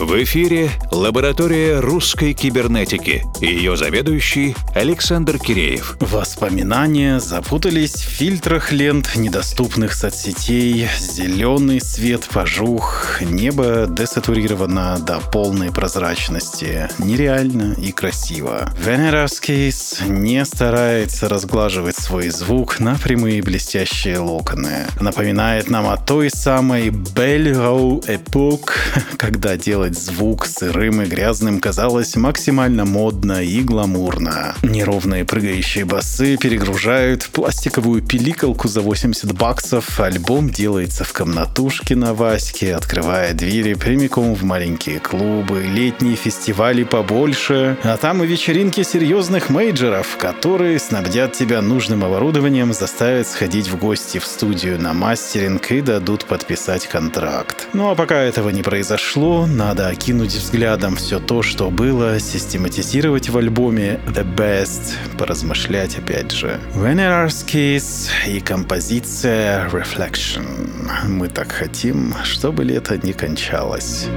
В эфире лаборатория русской кибернетики. Ее заведующий Александр Киреев. Воспоминания запутались в фильтрах лент недоступных соцсетей. Зеленый свет пожух, небо десатурировано до полной прозрачности. Нереально и красиво. Veneras Case не старается разглаживать свой звук на прямые блестящие локоны. Напоминает нам о той самой Belle Row Epoch, когда делать звук сырым и грязным казалось максимально модно и гламурно. Неровные прыгающие басы перегружают пластиковую пиликалку за 80 баксов, альбом делается в комнатушке на Ваське, открывая двери прямиком в маленькие клубы, летние фестивали побольше, а там и вечеринки серьезных мейджеров, которые снабдят тебя нужным оборудованием, заставят сходить в гости в студию на мастеринг и дадут подписать контракт. Ну а пока этого не произошло, надо окинуть взглядом все то, что было, систематизировать в альбоме The Best, поразмышлять опять же. Venerar's Kiss и композиция Reflection. Мы так хотим, чтобы лето не кончалось.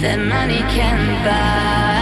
That money can buy.